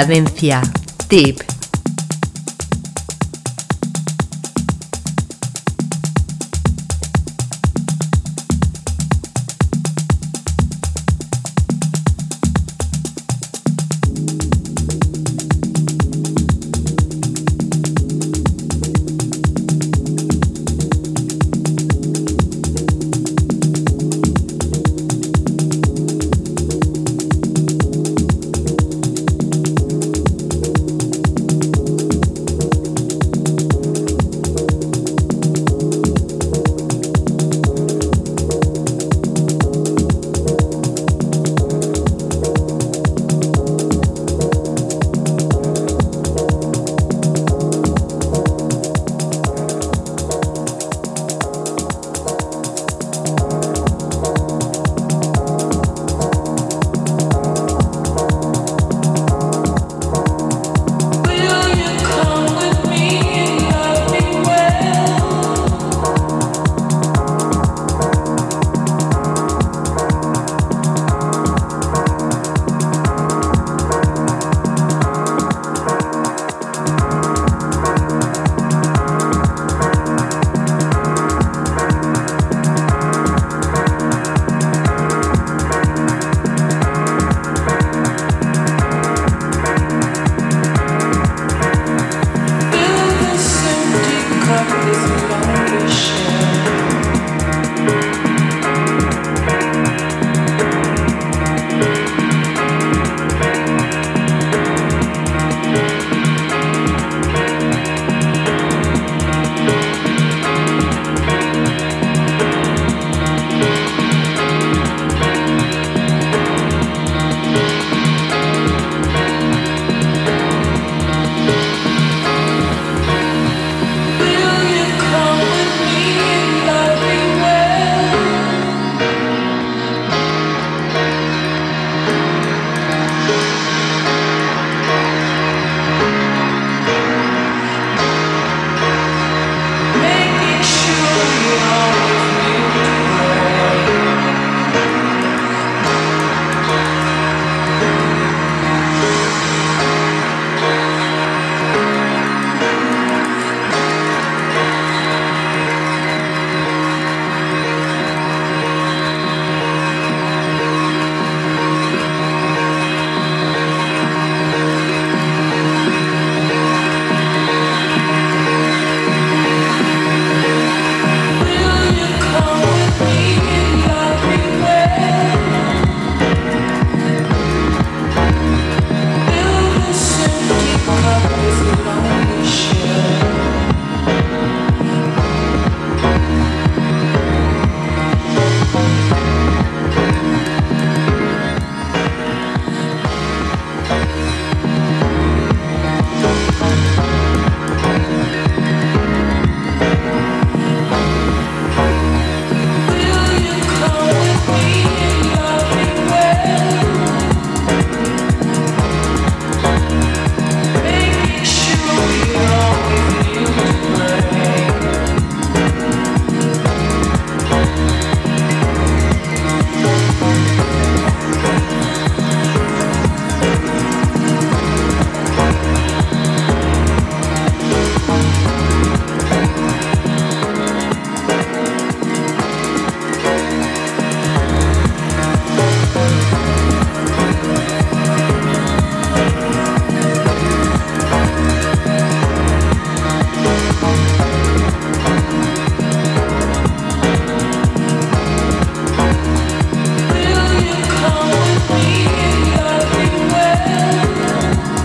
Cadencia Deep.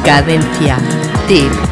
Cadencia. Tip.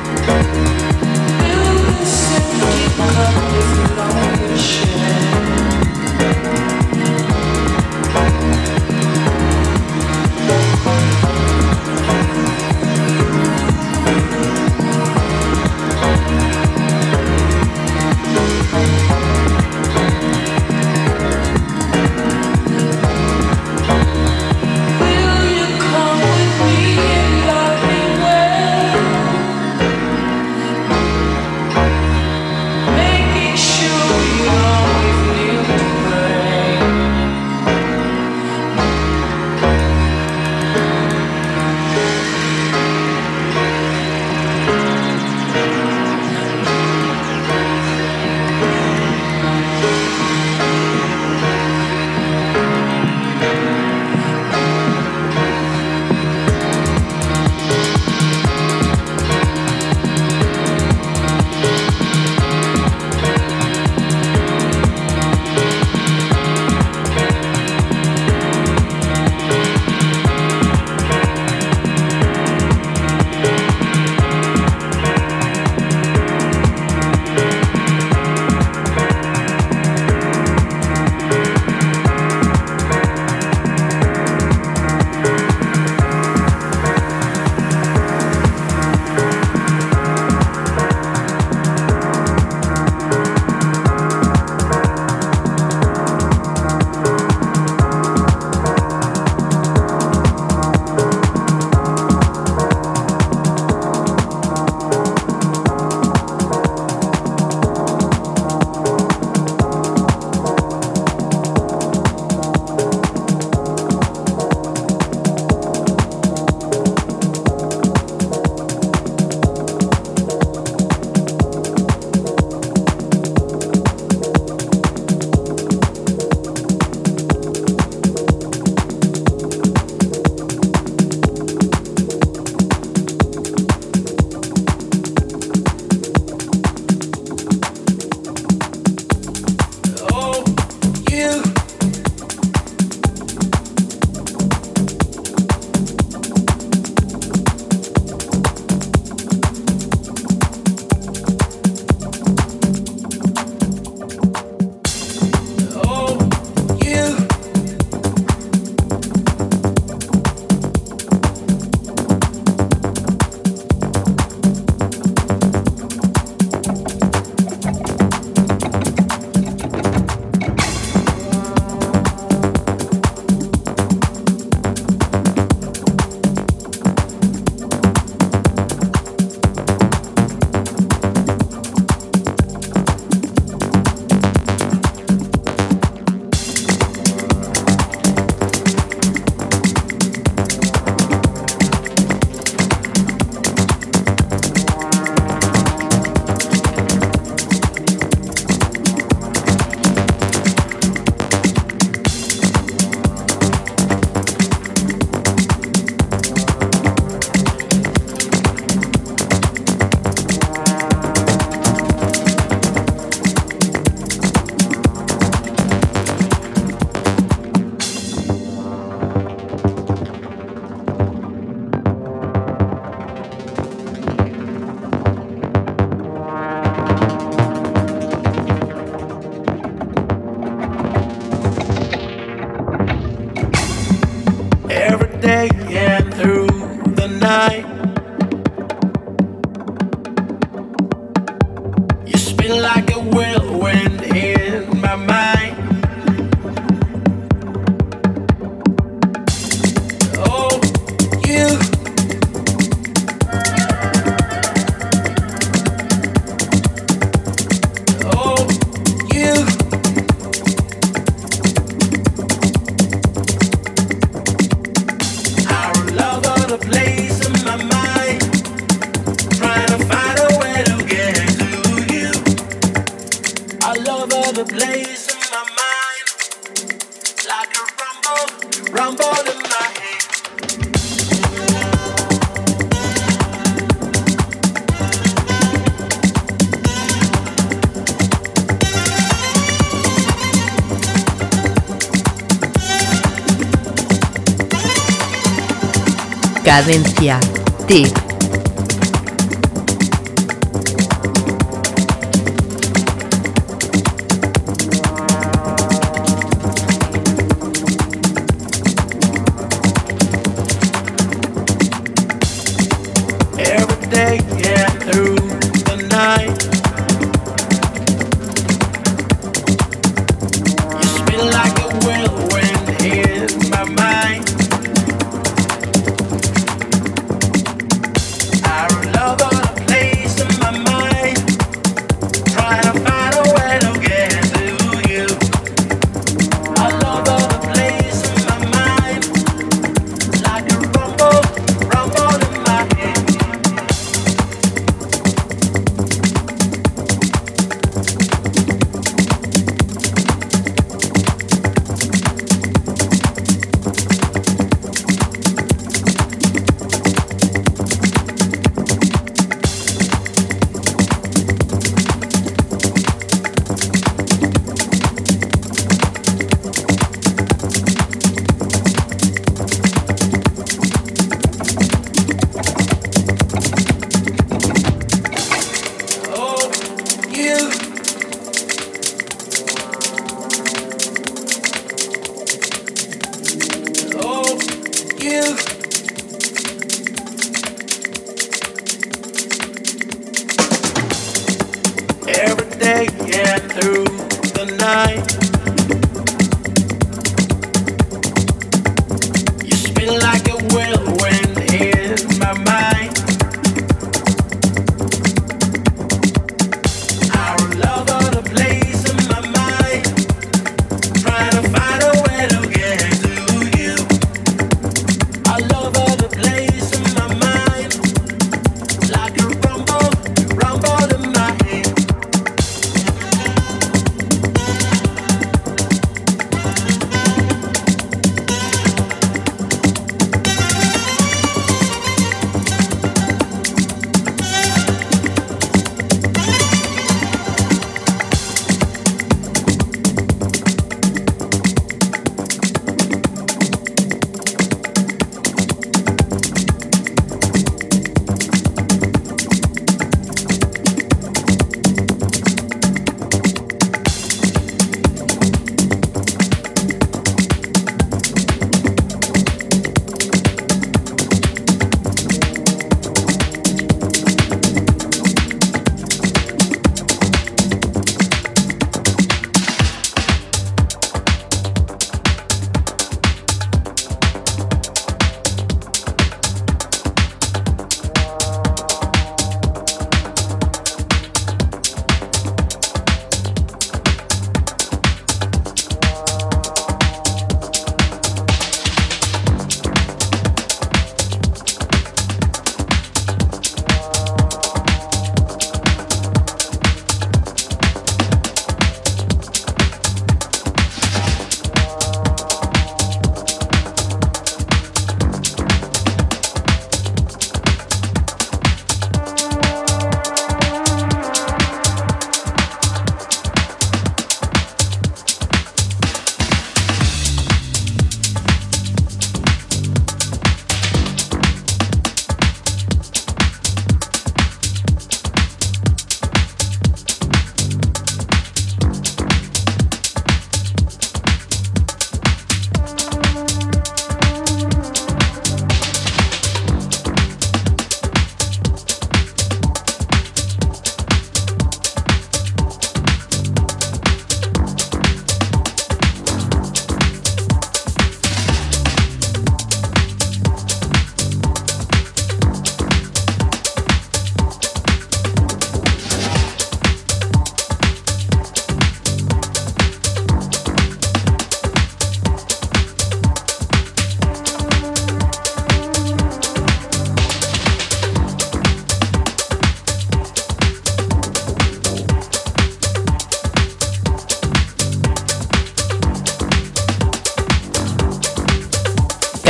Cadencia. Tip.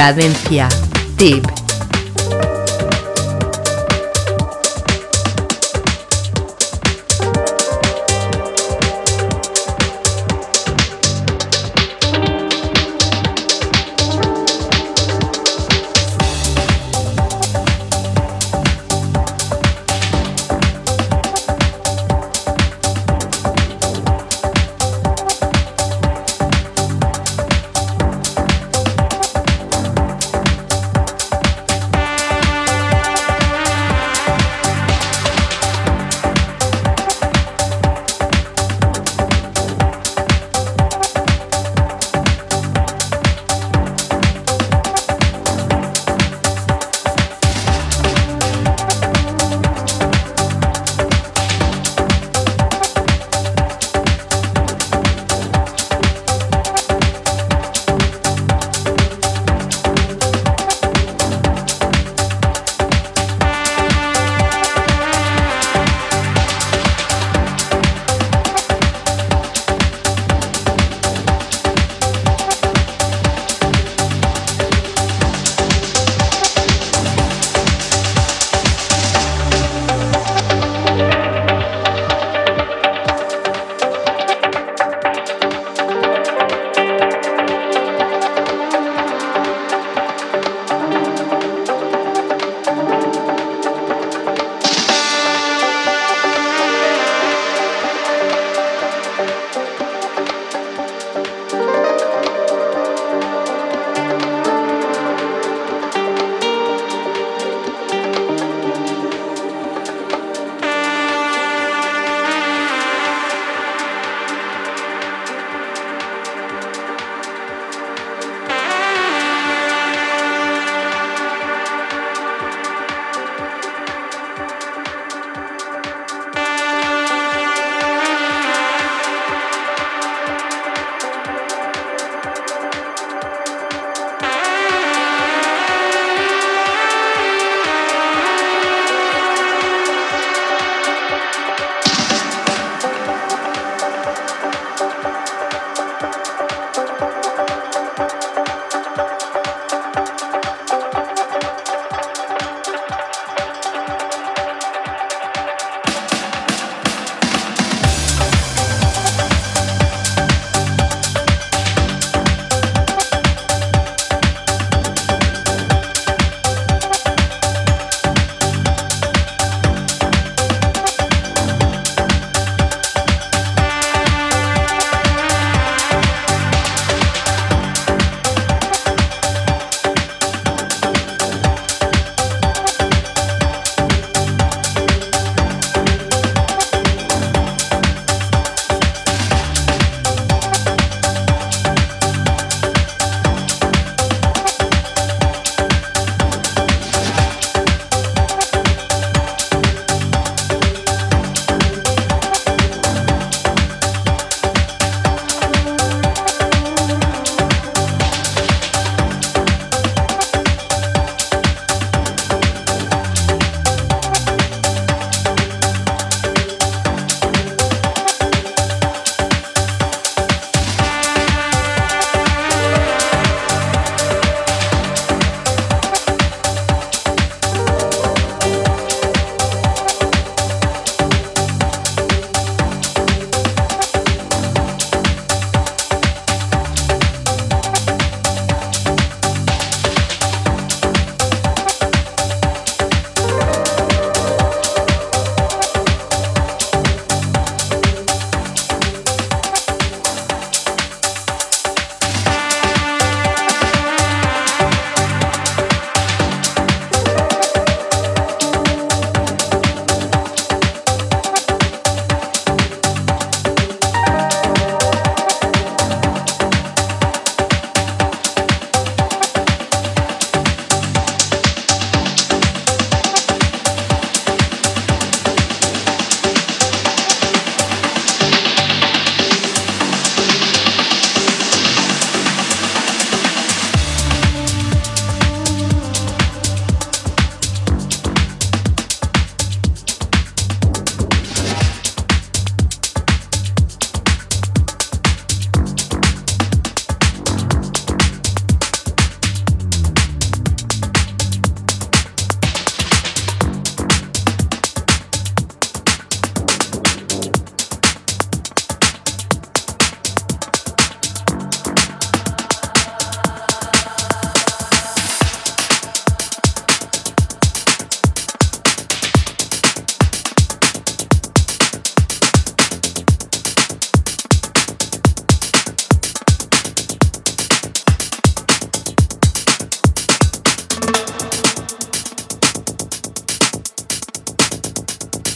Cadencia. Tip.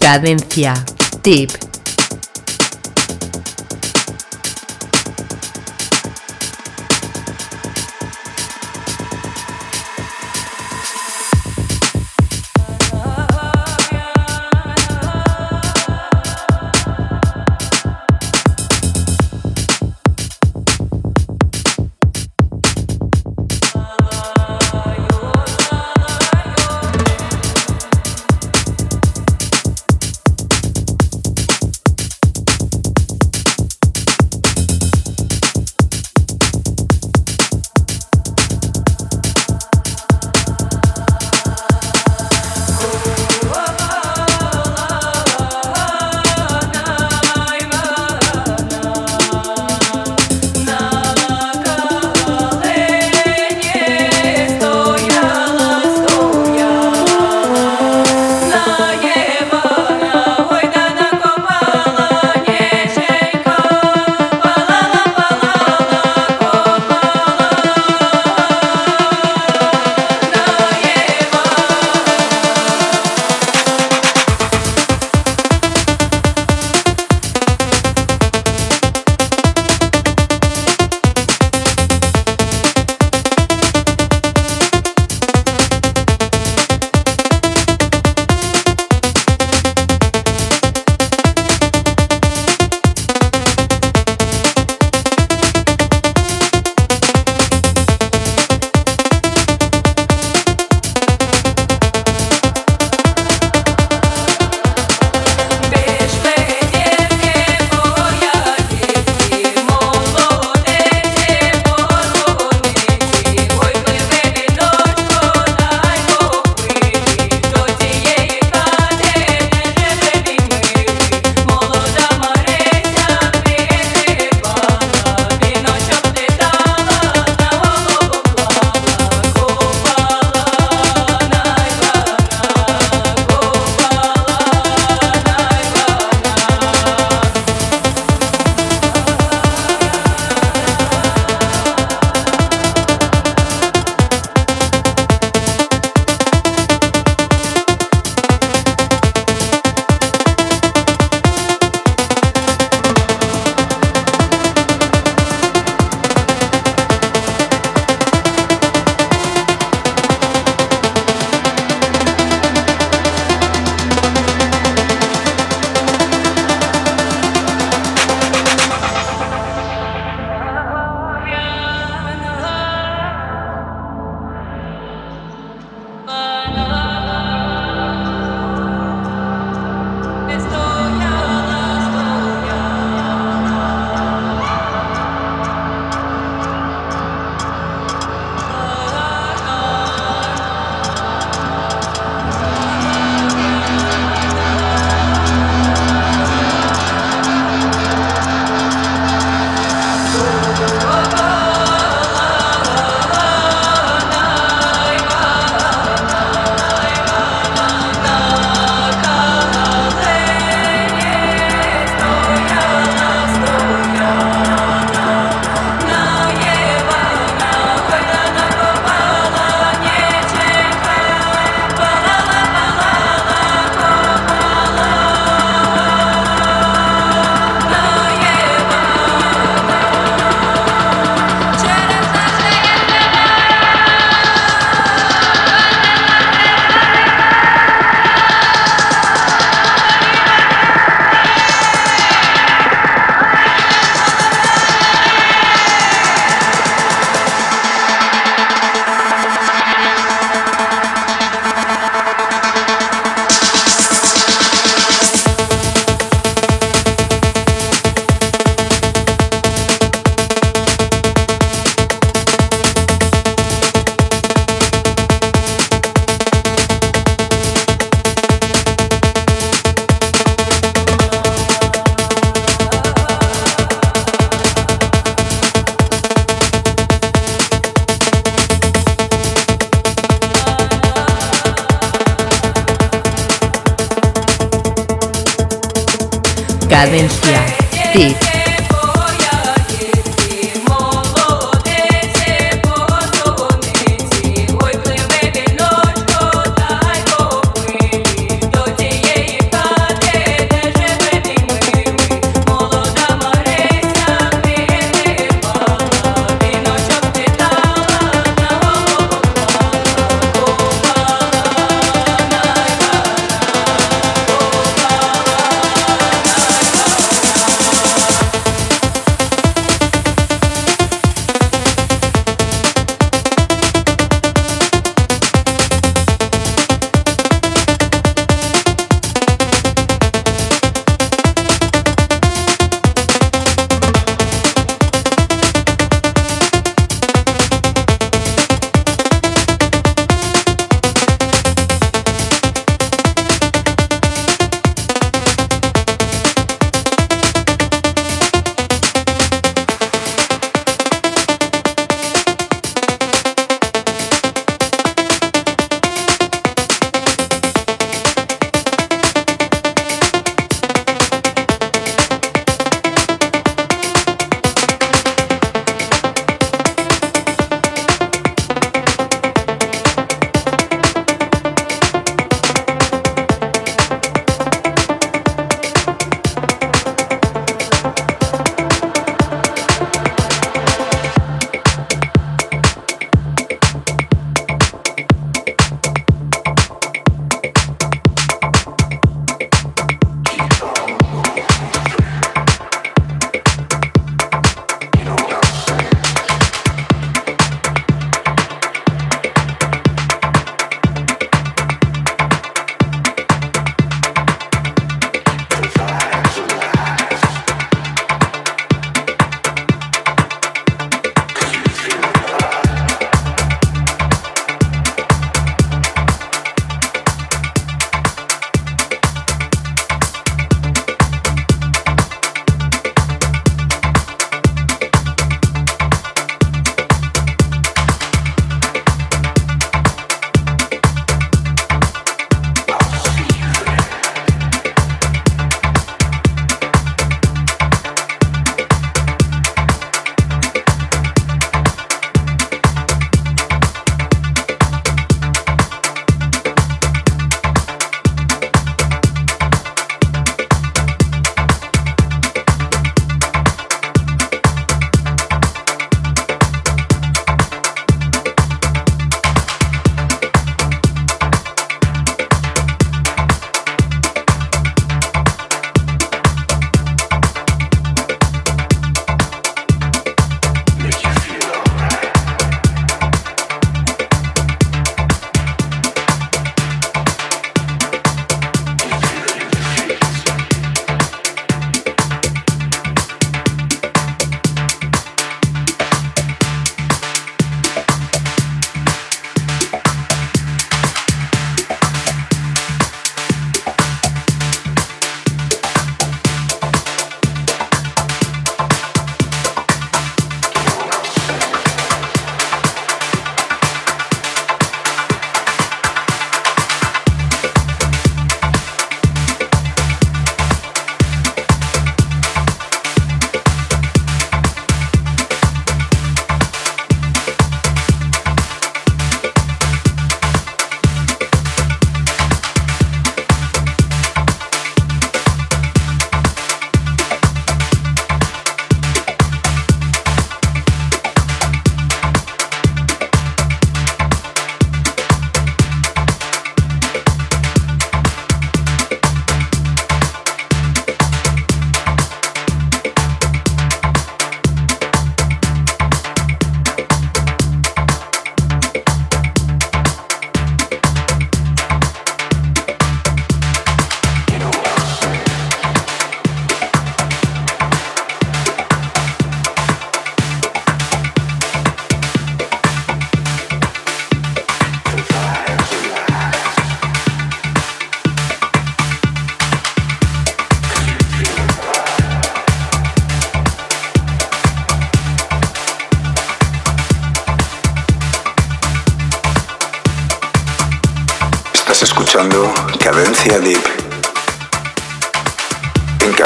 Cadencia. Tip.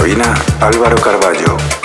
Cabina Álvaro Carballo.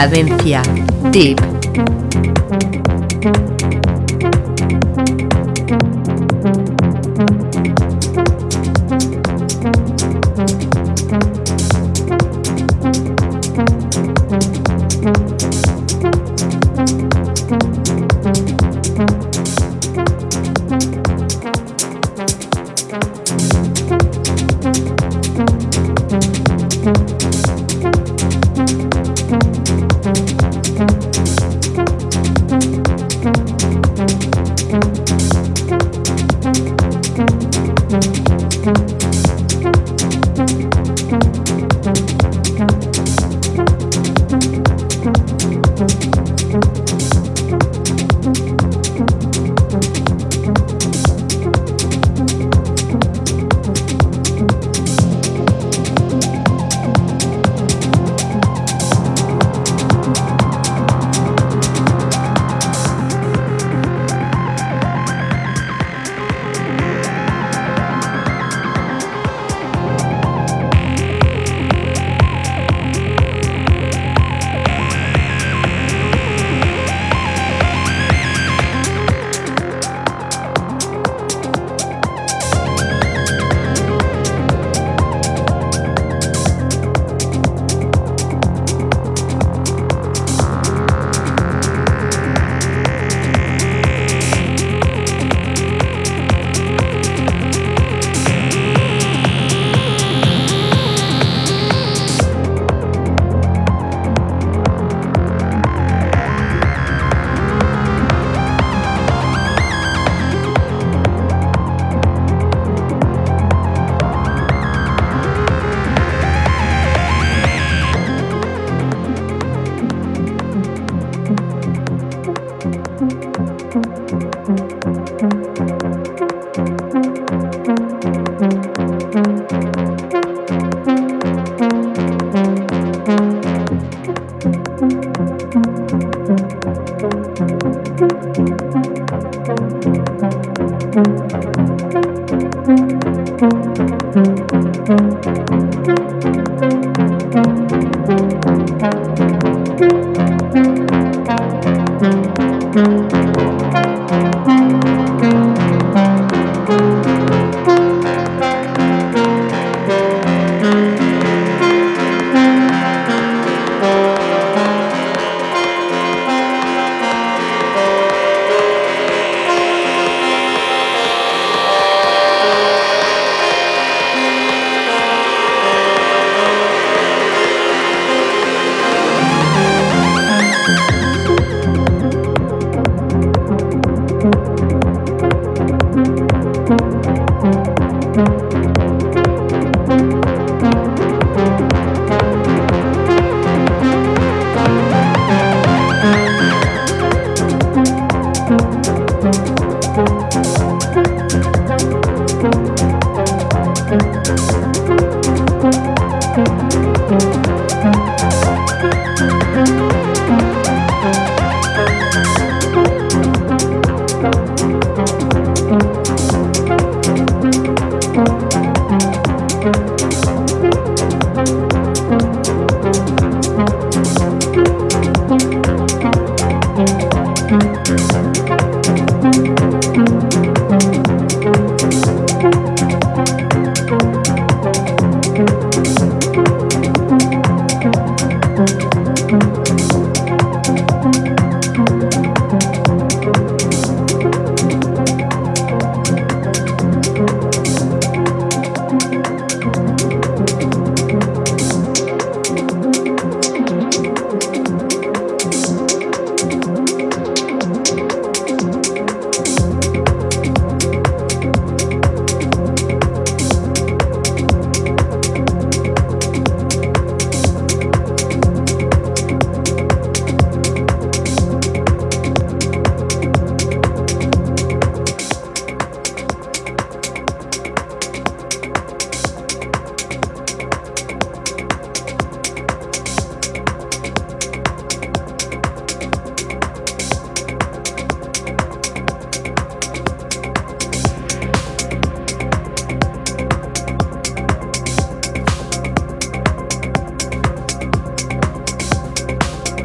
Cadencia. Tip.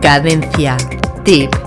Cadencia. Tip.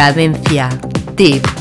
Cadencia. Tip.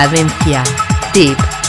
Cadencia. Tip.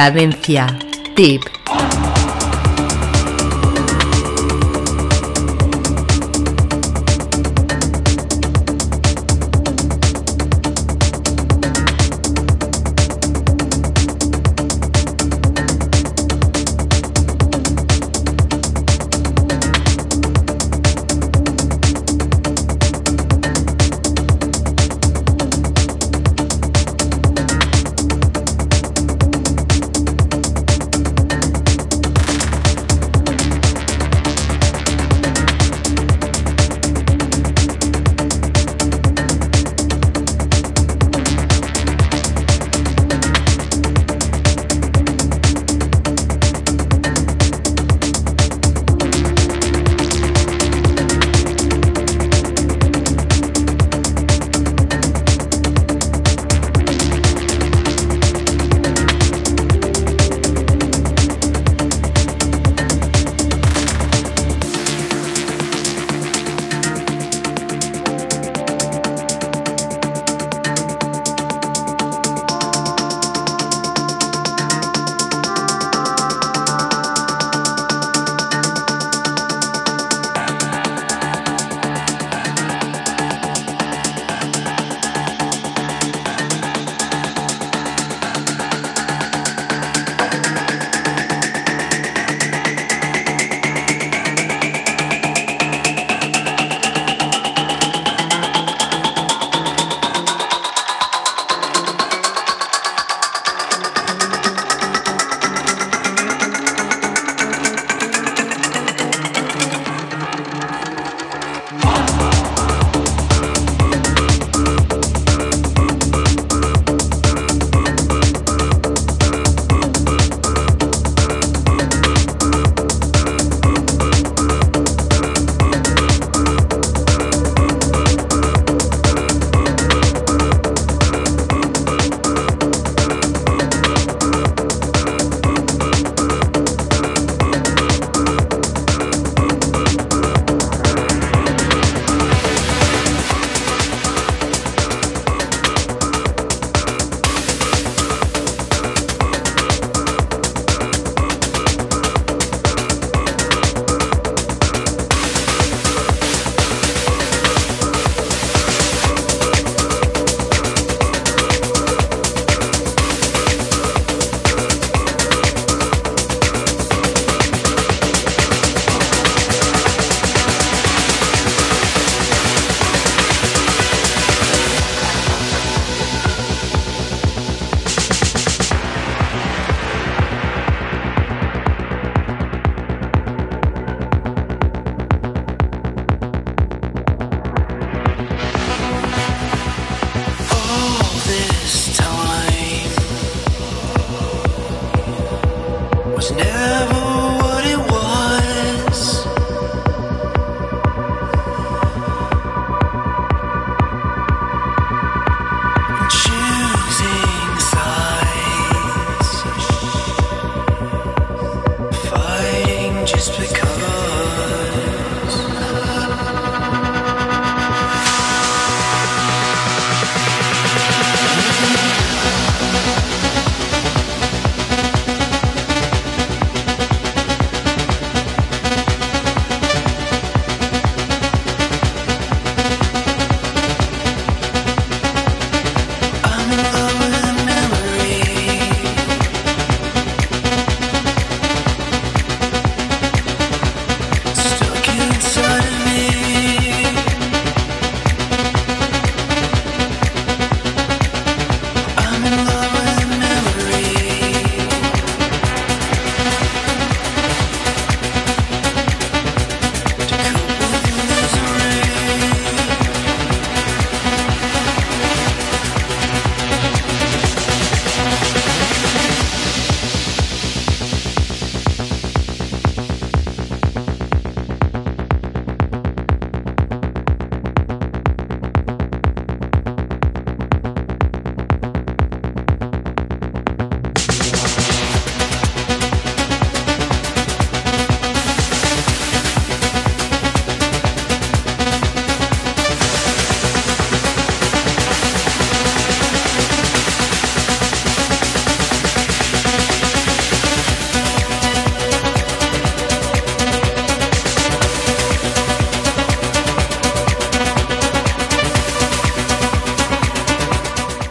Cadencia. Tip.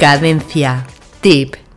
Cadencia. Tip.